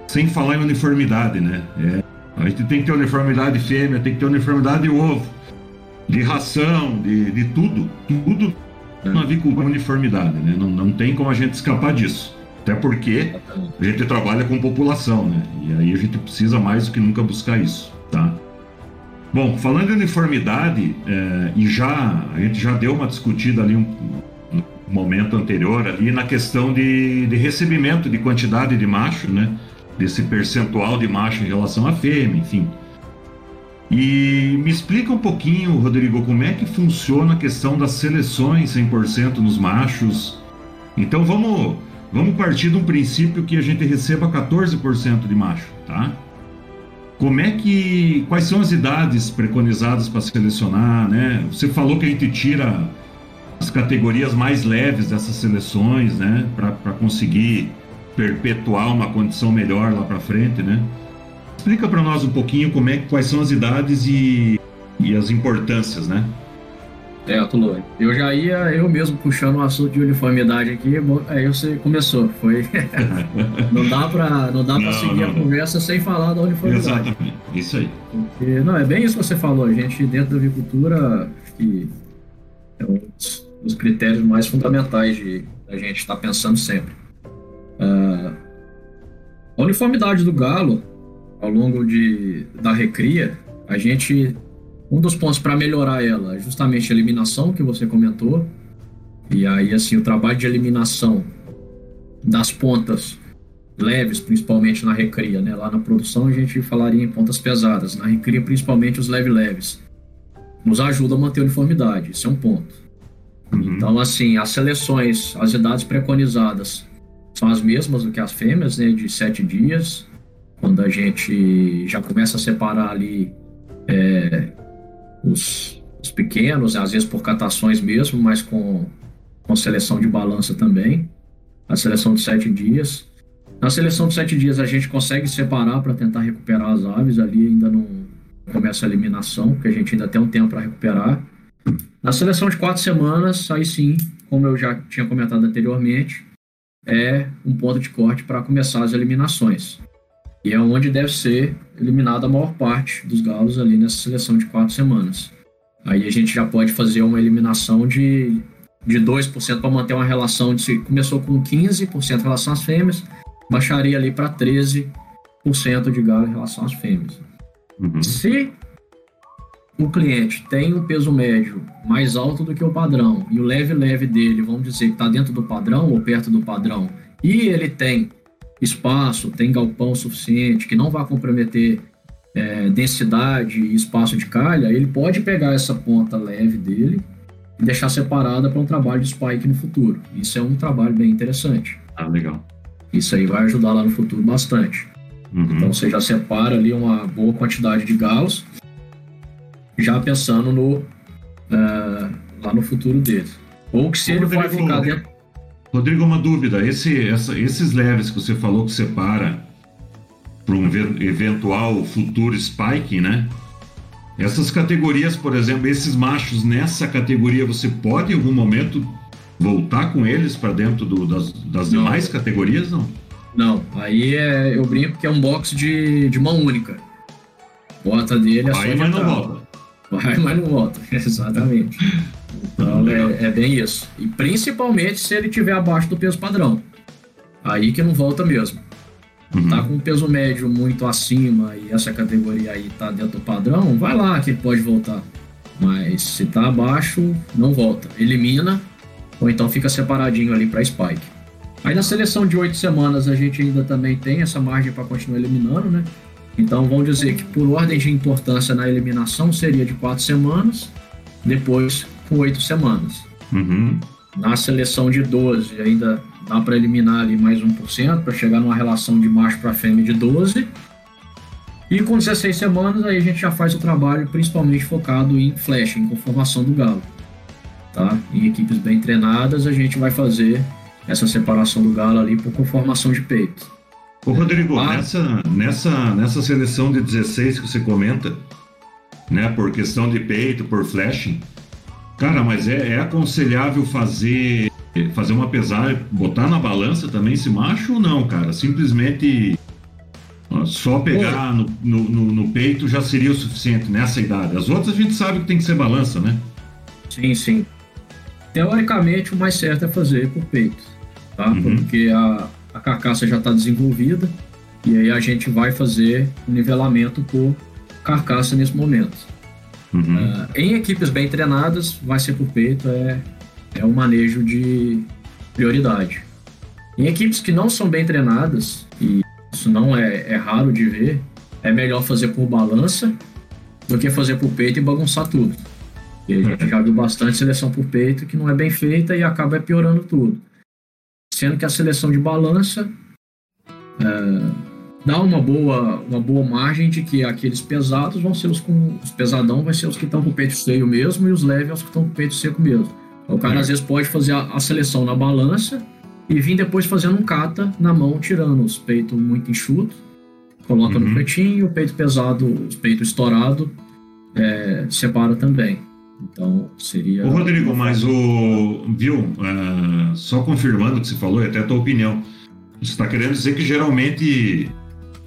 [SPEAKER 2] sem falar em uniformidade, né? É, a gente tem que ter uniformidade fêmea, tem que ter uniformidade de ovo, de ração, de, de tudo, tudo na avicultura uniformidade, né? Não, não tem como a gente escapar disso. Até porque a gente trabalha com população, né? E aí a gente precisa mais do que nunca buscar isso, tá? Bom, falando em uniformidade, é, e já a gente já deu uma discutida ali um, um momento anterior ali na questão de, de recebimento de quantidade de macho, né? Desse percentual de macho em relação à fêmea, enfim. E me explica um pouquinho, Rodrigo, como é que funciona a questão das seleções 100% nos machos. Então vamos, vamos partir de um princípio que a gente receba 14% de macho, tá? Como é que. Quais são as idades preconizadas para selecionar, né? Você falou que a gente tira as categorias mais leves dessas seleções, né? Para conseguir perpetuar uma condição melhor lá para frente, né? Explica para nós um pouquinho como é, quais são as idades e, e as importâncias, né?
[SPEAKER 3] É, Tulô, eu já ia eu mesmo puxando o um assunto de uniformidade aqui, aí você começou, foi... não dá para não dá para seguir não, a conversa sem falar da uniformidade.
[SPEAKER 2] Exatamente, isso aí.
[SPEAKER 3] Porque, não, é bem isso que você falou, a gente dentro da avicultura, que é um dos critérios mais fundamentais de a gente estar tá pensando sempre. Uh, a uniformidade do galo, ao longo de, da recria, a gente um dos pontos para melhorar ela é justamente a eliminação que você comentou. E aí, assim, o trabalho de eliminação das pontas leves, principalmente na recria, né? Lá na produção a gente falaria em pontas pesadas, na recria principalmente os leve-leves. Nos ajuda a manter a uniformidade, isso é um ponto. Uhum. Então, assim, as seleções, as idades preconizadas são as mesmas do que as fêmeas, né? De sete dias, quando a gente já começa a separar ali é, os, os pequenos, às vezes por catações mesmo, mas com, com seleção de balança também. A seleção de sete dias. Na seleção de sete dias a gente consegue separar para tentar recuperar as aves ali, ainda não começa a eliminação, porque a gente ainda tem um tempo para recuperar. Na seleção de quatro semanas, aí sim, como eu já tinha comentado anteriormente, é um ponto de corte para começar as eliminações. E é onde deve ser eliminada a maior parte dos galos ali nessa seleção de quatro semanas. Aí a gente já pode fazer uma eliminação de, de 2% para manter uma relação de. Se começou com 15% em relação às fêmeas, baixaria ali para 13% de galo em relação às fêmeas. Uhum. Se o cliente tem um peso médio mais alto do que o padrão e o leve-leve dele, vamos dizer que está dentro do padrão ou perto do padrão, e ele tem espaço, tem galpão suficiente, que não vai comprometer é, densidade e espaço de calha, ele pode pegar essa ponta leve dele e deixar separada para um trabalho de spike no futuro. Isso é um trabalho bem interessante.
[SPEAKER 2] Ah, legal.
[SPEAKER 3] Isso aí vai ajudar lá no futuro bastante. Uhum. Então você já separa ali uma boa quantidade de galos, já pensando no uh, lá no futuro dele. Ou que se ele vai ficar dentro.
[SPEAKER 2] Rodrigo, uma dúvida. Esse, essa, esses leves que você falou que separa para um eventual futuro spike, né? Essas categorias, por exemplo, esses machos nessa categoria, você pode em algum momento voltar com eles para dentro do, das, das demais categorias, não?
[SPEAKER 3] Não, aí é, eu brinco que é um box de, de mão única. Bota dele é
[SPEAKER 2] Vai, mas não volta.
[SPEAKER 3] Vai, mas não volta. Exatamente. Então é, é, bem isso. E principalmente se ele tiver abaixo do peso padrão. Aí que não volta mesmo. Uhum. Tá com peso médio muito acima e essa categoria aí tá dentro do padrão, vai lá que ele pode voltar. Mas se tá abaixo, não volta. Elimina ou então fica separadinho ali para spike. Aí na seleção de oito semanas a gente ainda também tem essa margem para continuar eliminando, né? Então vamos dizer que por ordem de importância na eliminação seria de quatro semanas, depois com oito semanas.
[SPEAKER 2] Uhum.
[SPEAKER 3] Na seleção de 12 ainda dá para eliminar ali mais 1% para chegar numa relação de macho para fêmea de 12. E com 16 semanas aí a gente já faz o trabalho principalmente focado em flash, em conformação do galo. Tá? Em equipes bem treinadas a gente vai fazer essa separação do galo ali por conformação de peito.
[SPEAKER 2] Ô Rodrigo, ah. nessa, nessa, nessa seleção de 16 que você comenta, né, por questão de peito, por flashing, cara, mas é, é aconselhável fazer fazer uma pesagem, botar na balança também esse macho ou não, cara? Simplesmente só pegar no, no, no, peito já seria o suficiente nessa idade. As outras a gente sabe que tem que ser balança, né?
[SPEAKER 3] Sim, sim. Teoricamente, o mais certo é fazer por peito, tá? Uhum. Porque a, a carcaça já está desenvolvida e aí a gente vai fazer o nivelamento por carcaça nesse momento. Uhum. Uh, em equipes bem treinadas, vai ser por peito, é, é um manejo de prioridade. Em equipes que não são bem treinadas, e isso não é, é raro de ver, é melhor fazer por balança do que fazer por peito e bagunçar tudo. E a gente já viu bastante seleção por peito que não é bem feita e acaba piorando tudo. Sendo que a seleção de balança é, dá uma boa, uma boa margem de que aqueles pesados vão ser os com. Os pesadão vai ser os que estão com o peito cheio mesmo e os leves os que estão com o peito seco mesmo. O cara é. às vezes pode fazer a, a, seleção na balança e vir depois fazendo um cata na mão, tirando os peitos muito enxutos, coloca uhum. no pretinho, o peito pesado, o peito estourado, é, separa também. Então seria.
[SPEAKER 2] Ô Rodrigo, mas o. Viu? Uh, só confirmando o que você falou, e até a tua opinião. Você está querendo dizer que geralmente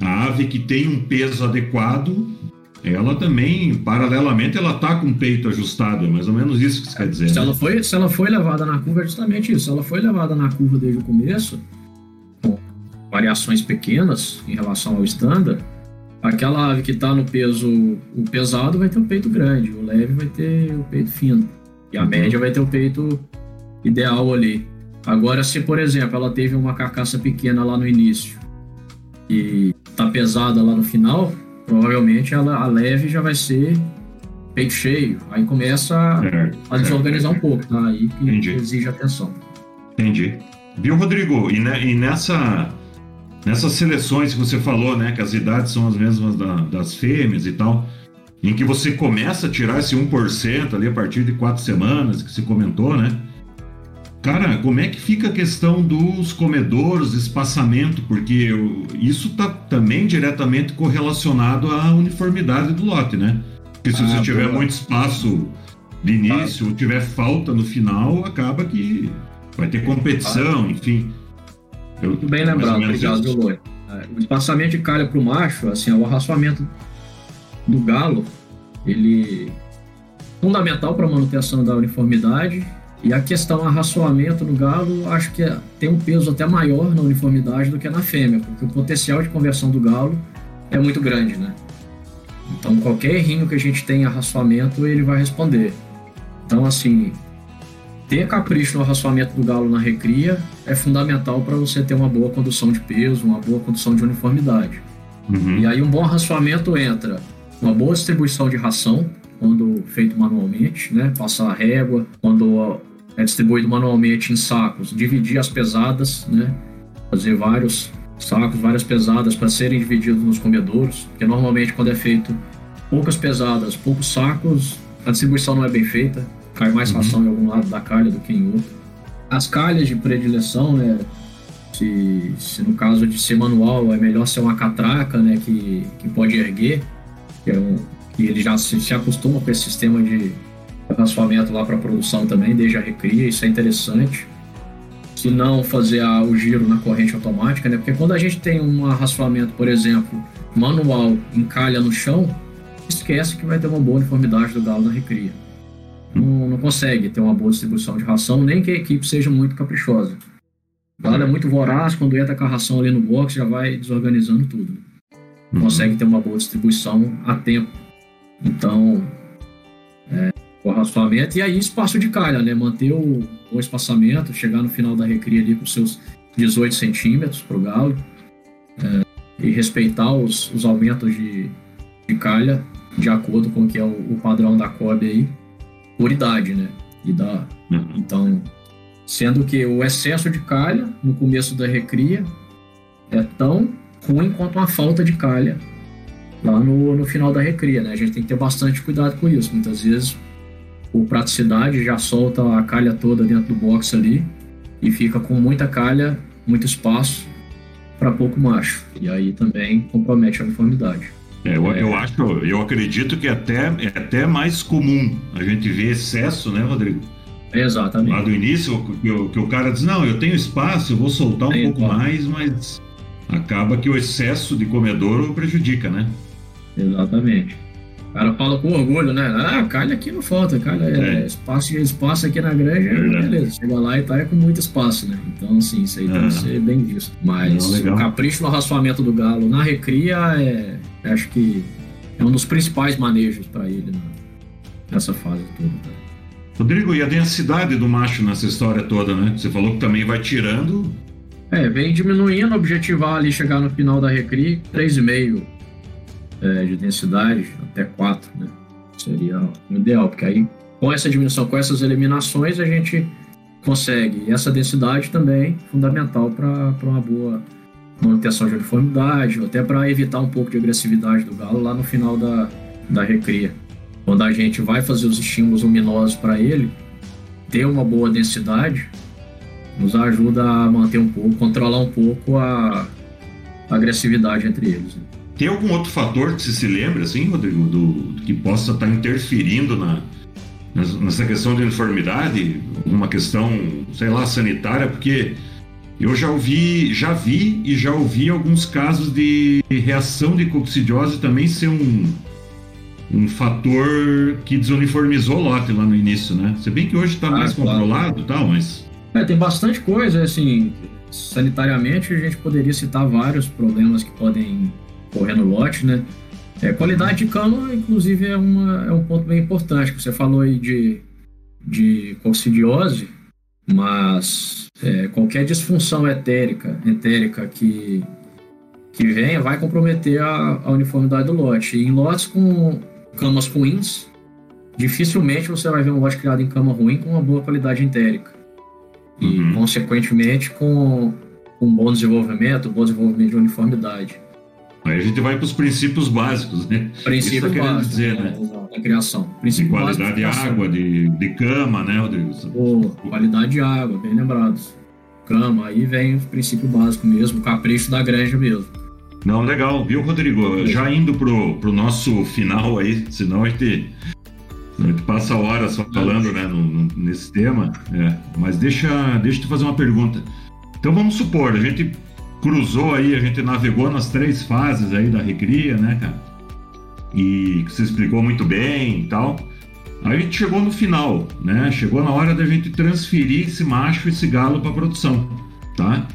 [SPEAKER 2] a ave que tem um peso adequado ela também, paralelamente, ela tá com o peito ajustado, é mais ou menos isso que você quer dizer.
[SPEAKER 3] Se,
[SPEAKER 2] né?
[SPEAKER 3] ela, foi, se ela foi levada na curva, é justamente isso. Se ela foi levada na curva desde o começo, com variações pequenas em relação ao estándar, aquela ave que está no peso o pesado vai ter o peito grande, o leve vai ter o peito fino, e a uhum. média vai ter o peito ideal ali. Agora, se por exemplo ela teve uma carcaça pequena lá no início e tá pesada lá no final, provavelmente ela, a leve já vai ser peito cheio. Aí começa é, a desorganizar é, um pouco, tá? Aí que Entendi. exige atenção.
[SPEAKER 2] Entendi. Viu, Rodrigo? E, ne, e, nessa, nessas seleções que você falou, né? Que as idades são as mesmas da, das fêmeas e tal, em que você começa a tirar esse 1% ali a partir de quatro semanas, que você comentou, né? Cara, como é que fica a questão dos comedouros, espaçamento? Porque isso está também diretamente correlacionado à uniformidade do lote, né? Porque se ah, você tiver boa. muito espaço de início, ah. ou tiver falta no final, acaba que vai ter competição, ah. enfim.
[SPEAKER 3] Eu, Bem lembrado, obrigado, Loi. o espaçamento de calha para o macho, assim, o arraçoamento do galo, ele é fundamental para a manutenção da uniformidade e a questão arraçoamento no galo, acho que tem um peso até maior na uniformidade do que na fêmea, porque o potencial de conversão do galo é muito grande, né? Então, qualquer errinho que a gente tem em arraçoamento, ele vai responder. Então, assim, ter capricho no arraçoamento do galo na recria é fundamental para você ter uma boa condução de peso, uma boa condução de uniformidade. Uhum. E aí, um bom arraçoamento entra uma boa distribuição de ração, quando feito manualmente, né? Passar a régua, quando é distribuído manualmente em sacos, dividir as pesadas, né? Fazer vários sacos, várias pesadas para serem divididos nos comedouros, porque normalmente quando é feito poucas pesadas, poucos sacos, a distribuição não é bem feita, cai mais uhum. ração em algum lado da calha do que em outro. As calhas de predileção, né? Se, se no caso de ser manual, é melhor ser uma catraca, né? Que, que pode erguer, que é um, que ele já se, se acostuma com esse sistema de raçoamento lá para produção também, desde a recria, isso é interessante. Se não fazer a, o giro na corrente automática, né? Porque quando a gente tem um arraçoamento, por exemplo, manual em calha no chão, esquece que vai ter uma boa uniformidade do galo na recria. Não, não consegue ter uma boa distribuição de ração, nem que a equipe seja muito caprichosa. O galo é muito voraz, quando entra com a ração ali no box, já vai desorganizando tudo. Não uhum. consegue ter uma boa distribuição a tempo. Então, é, o arraçoamento e aí espaço de calha, né? Manter o, o espaçamento, chegar no final da recria ali com seus 18 centímetros para o galo é, e respeitar os, os aumentos de, de calha de acordo com o que é o, o padrão da COB aí, por idade, né? E da, uhum. Então, sendo que o excesso de calha no começo da recria é tão ruim quanto a falta de calha lá no, no final da recria, né? A gente tem que ter bastante cuidado com isso. Muitas vezes por praticidade, já solta a calha toda dentro do box ali e fica com muita calha, muito espaço para pouco macho. E aí também compromete a uniformidade.
[SPEAKER 2] É, eu, é... eu acho, eu acredito que até, é até mais comum a gente ver excesso, né, Rodrigo?
[SPEAKER 3] Exatamente.
[SPEAKER 2] Lá do início, que, que, o cara diz, não, eu tenho espaço, eu vou soltar um pouco mais, mas acaba que o excesso de comedouro prejudica, né?
[SPEAKER 3] Exatamente. O cara fala com orgulho, né? Ah, calha aqui não falta, calha é, é. espaço, espaço aqui na granja, é beleza. Chega lá e tá é com muito espaço, né? Então, assim, isso aí tem que ser bem visto. Mas não, o capricho no raçoamento do galo na recria é, acho que é um dos principais manejos para ele né? nessa fase toda. Né?
[SPEAKER 2] Rodrigo, e a densidade do macho nessa história toda, né? Você falou que também vai tirando.
[SPEAKER 3] É, vem diminuindo, objetivar ali chegar no final da recria, 3,5 é, de densidade, até 4, né? Seria o ideal, porque aí com essa diminuição, com essas eliminações, a gente consegue. E essa densidade também fundamental para uma boa manutenção de uniformidade, ou até para evitar um pouco de agressividade do galo lá no final da, da recria. Quando a gente vai fazer os estímulos luminosos para ele, ter uma boa densidade nos ajuda a manter um pouco, controlar um pouco a, a agressividade entre eles. Né?
[SPEAKER 2] Tem algum outro fator que você se lembra, assim, Rodrigo, do, que possa estar interferindo na, nessa questão de uniformidade? Uma questão, sei lá, sanitária? Porque eu já ouvi, já vi e já ouvi alguns casos de reação de coccidiose também ser um, um fator que desuniformizou o lote lá no início, né? Se bem que hoje está ah, mais claro. controlado e tal, mas...
[SPEAKER 3] É, tem bastante coisa, assim, sanitariamente a gente poderia citar vários problemas que podem correndo lote, né? É, qualidade de cano, inclusive, é, uma, é um ponto bem importante. Você falou aí de, de coccidiose, mas é, qualquer disfunção etérica, etérica que, que venha vai comprometer a, a uniformidade do lote. E em lotes com camas ruins, dificilmente você vai ver um lote criado em cama ruim com uma boa qualidade entérica. E, uhum. consequentemente, com um bom desenvolvimento, um bom desenvolvimento de uniformidade.
[SPEAKER 2] Aí a gente vai para os princípios básicos, né?
[SPEAKER 3] Princípio Isso tá básico, dizer, né? Da criação.
[SPEAKER 2] Princípio de qualidade de água, de, de cama, né, Rodrigo?
[SPEAKER 3] Oh, qualidade de água, bem lembrados. Cama, aí vem o princípio básico mesmo, o capricho da granja mesmo.
[SPEAKER 2] Não, legal, viu, Rodrigo? Já indo pro, pro nosso final aí, senão a gente, a gente passa horas só falando né, no, nesse tema. É. Mas deixa, deixa eu te fazer uma pergunta. Então vamos supor, a gente cruzou aí, a gente navegou nas três fases aí da recria, né, cara? E que você explicou muito bem e tal. Aí a gente chegou no final, né? Chegou na hora da gente transferir esse macho, esse galo para produção, tá?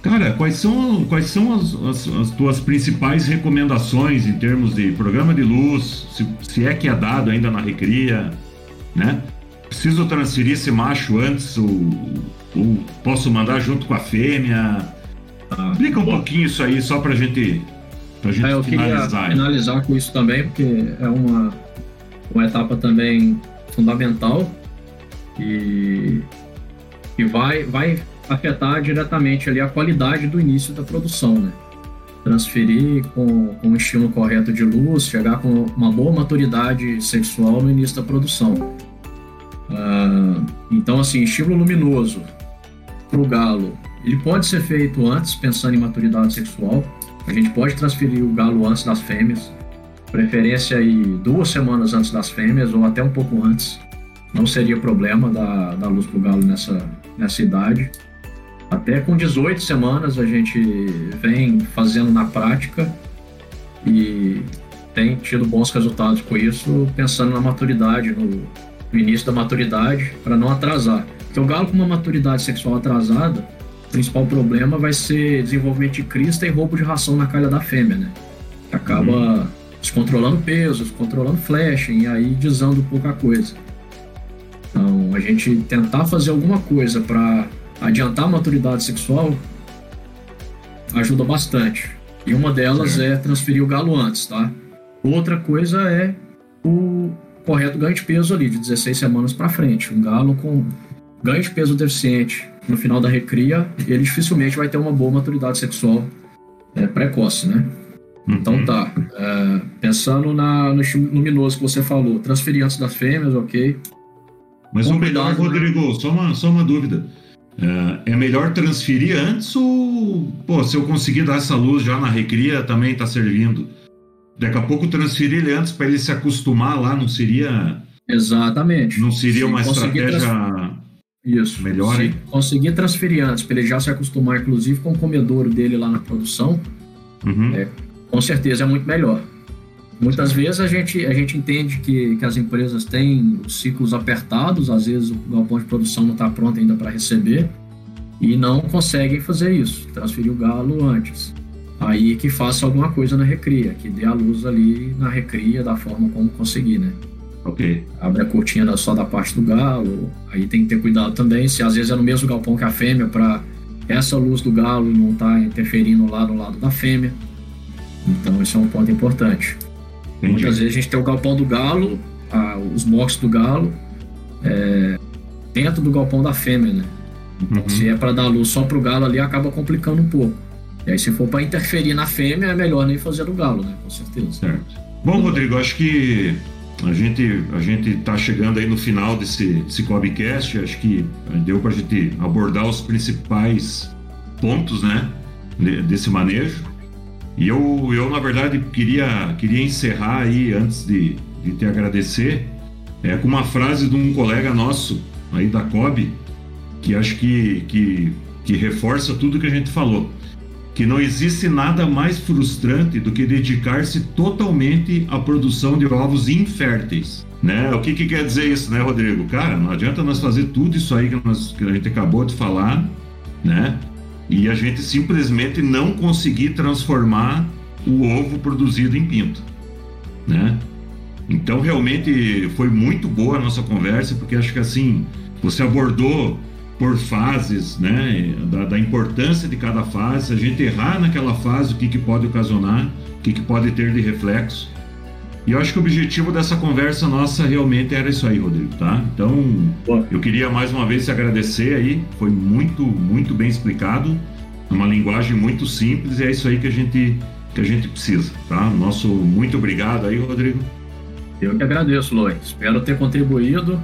[SPEAKER 2] Cara, quais são, quais são as, as, as, tuas principais recomendações em termos de programa de luz, se, se é que é dado ainda na recria, né? Preciso transferir esse macho antes ou, ou posso mandar junto com a fêmea? Ah, Explica um bom. pouquinho isso aí, só pra gente,
[SPEAKER 3] pra gente é, eu finalizar. Queria finalizar com isso também, porque é uma, uma etapa também fundamental e, e vai, vai afetar diretamente ali a qualidade do início da produção, né? Transferir com, com um estímulo correto de luz, chegar com uma boa maturidade sexual no início da produção. Uh, então, assim, estímulo luminoso para o galo, ele pode ser feito antes, pensando em maturidade sexual. A gente pode transferir o galo antes das fêmeas, preferência aí duas semanas antes das fêmeas ou até um pouco antes. Não seria problema dar, dar luz o galo nessa, nessa idade. Até com 18 semanas a gente vem fazendo na prática e tem tido bons resultados com isso, pensando na maturidade, no, no início da maturidade, para não atrasar. Porque o galo com uma maturidade sexual atrasada, principal problema vai ser desenvolvimento de crista e roubo de ração na calha da fêmea, né? Que acaba uhum. descontrolando peso, descontrolando flashing e aí desando pouca coisa. Então, a gente tentar fazer alguma coisa para adiantar a maturidade sexual ajuda bastante. E uma delas é transferir o galo antes, tá? Outra coisa é o correto ganho de peso ali, de 16 semanas para frente. Um galo com ganho de peso deficiente no final da recria, ele dificilmente vai ter uma boa maturidade sexual é, precoce, né? Uhum. Então tá. É, pensando na, no luminoso que você falou, transferir antes das fêmeas, ok.
[SPEAKER 2] Mas o melhor, Rodrigo, só uma, só uma dúvida. É, é melhor transferir antes ou, pô, se eu conseguir dar essa luz já na recria, também está servindo? Daqui a pouco transferir ele antes para ele se acostumar lá, não seria.
[SPEAKER 3] Exatamente.
[SPEAKER 2] Não seria uma estratégia trans...
[SPEAKER 3] Isso.
[SPEAKER 2] melhor? Se
[SPEAKER 3] conseguir transferir antes, para ele já se acostumar, inclusive, com o comedouro dele lá na produção, uhum. é, com certeza é muito melhor. Muitas vezes a gente, a gente entende que, que as empresas têm ciclos apertados, às vezes o galpão de produção não está pronto ainda para receber e não conseguem fazer isso, transferir o galo antes. Aí que faça alguma coisa na recria, que dê a luz ali na recria da forma como conseguir, né?
[SPEAKER 2] Ok.
[SPEAKER 3] Abre a cortina só da parte do galo, aí tem que ter cuidado também, se às vezes é no mesmo galpão que a fêmea, para essa luz do galo não estar tá interferindo lá no lado da fêmea. Então, esse é um ponto importante. Entendi. Muitas vezes a gente tem o galpão do galo, a, os boxes do galo, é, dentro do galpão da fêmea, né? Então, uhum. se é para dar luz só pro galo ali, acaba complicando um pouco. E aí, se for para interferir na fêmea, é melhor nem fazer do galo, né? Com certeza.
[SPEAKER 2] Certo. Bom, Rodrigo, acho que a gente a gente está chegando aí no final desse, desse Cobcast. Acho que deu para a gente abordar os principais pontos, né? Desse manejo. E eu, eu na verdade, queria, queria encerrar aí, antes de, de te agradecer, é, com uma frase de um colega nosso aí da COB, que acho que, que, que reforça tudo que a gente falou. Que não existe nada mais frustrante do que dedicar-se totalmente à produção de ovos inférteis. Né? O que, que quer dizer isso, né, Rodrigo? Cara, não adianta nós fazer tudo isso aí que, nós, que a gente acabou de falar, né? e a gente simplesmente não conseguir transformar o ovo produzido em pinto, né? Então realmente foi muito boa a nossa conversa porque acho que assim você abordou por fases, né, da, da importância de cada fase, se a gente errar naquela fase, o que, que pode ocasionar, o que, que pode ter de reflexo, e eu acho que o objetivo dessa conversa nossa realmente era isso aí, Rodrigo, tá? Então, eu queria mais uma vez te agradecer aí, foi muito, muito bem explicado, uma linguagem muito simples, e é isso aí que a gente, que a gente precisa, tá? Nosso muito obrigado aí, Rodrigo.
[SPEAKER 3] Eu que agradeço, Loi. Espero ter contribuído,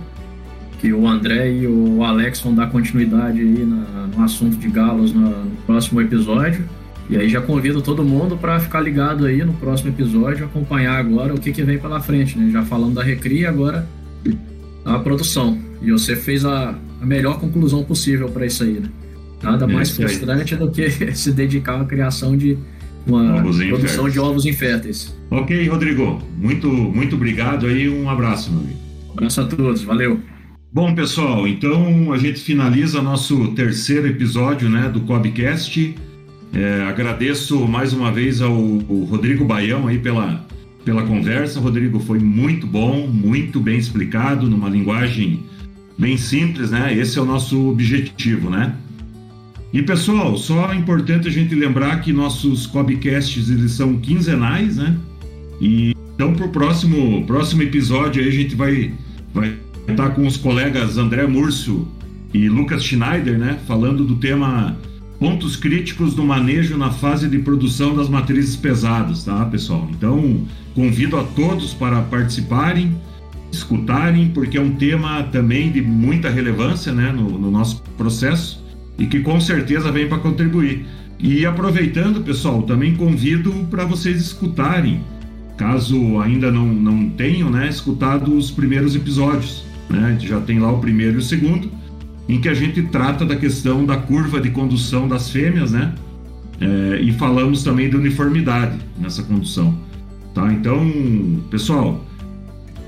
[SPEAKER 3] que o André e o Alex vão dar continuidade aí na, no assunto de galos no, no próximo episódio. E aí já convido todo mundo para ficar ligado aí no próximo episódio, acompanhar agora o que, que vem pela frente, né? Já falando da Recria, agora a produção. E você fez a, a melhor conclusão possível para isso aí, né? Nada é mais frustrante do que se dedicar à criação de uma ovos produção inférteis. de ovos inférteis.
[SPEAKER 2] Ok, Rodrigo. Muito, muito obrigado aí. Um abraço, meu amigo.
[SPEAKER 3] Um abraço a todos. Valeu.
[SPEAKER 2] Bom, pessoal, então a gente finaliza nosso terceiro episódio né, do Cobcast. É, agradeço mais uma vez ao, ao Rodrigo Baião aí pela, pela conversa. Rodrigo, foi muito bom, muito bem explicado, numa linguagem bem simples, né? Esse é o nosso objetivo, né? E pessoal, só é importante a gente lembrar que nossos Cobcasts eles são quinzenais, né? E então para o próximo, próximo episódio aí a gente vai, vai estar com os colegas André Múrcio e Lucas Schneider, né? Falando do tema pontos críticos do manejo na fase de produção das matrizes pesadas, tá, pessoal? Então, convido a todos para participarem, escutarem, porque é um tema também de muita relevância, né, no, no nosso processo e que com certeza vem para contribuir. E aproveitando, pessoal, também convido para vocês escutarem, caso ainda não, não tenham, né, escutado os primeiros episódios, né? Já tem lá o primeiro e o segundo em que a gente trata da questão da curva de condução das fêmeas, né? É, e falamos também de uniformidade nessa condução, tá? Então, pessoal,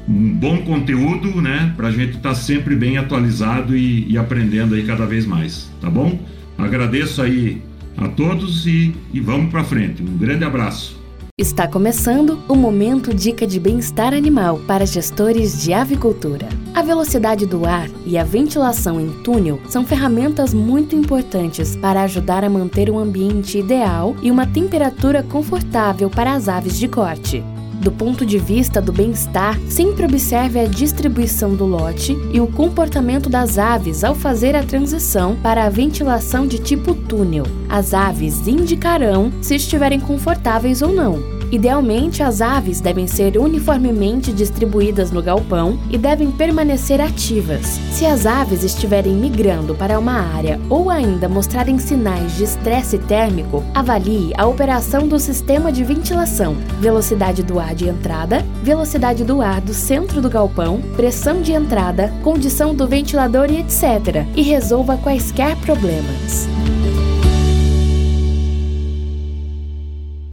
[SPEAKER 2] um bom conteúdo, né? Para a gente estar tá sempre bem atualizado e, e, aprendendo aí cada vez mais, tá bom? Agradeço aí a todos e, e vamos para frente. Um grande abraço.
[SPEAKER 1] Está começando o Momento Dica de Bem-Estar Animal para gestores de avicultura. A velocidade do ar e a ventilação em túnel são ferramentas muito importantes para ajudar a manter um ambiente ideal e uma temperatura confortável para as aves de corte. Do ponto de vista do bem-estar, sempre observe a distribuição do lote e o comportamento das aves ao fazer a transição para a ventilação de tipo túnel. As aves indicarão se estiverem confortáveis ou não. Idealmente, as aves devem ser uniformemente distribuídas no galpão e devem permanecer ativas. Se as aves estiverem migrando para uma área ou ainda mostrarem sinais de estresse térmico, avalie a operação do sistema de ventilação, velocidade do ar de entrada, velocidade do ar do centro do galpão, pressão de entrada, condição do ventilador e etc. e resolva quaisquer problemas.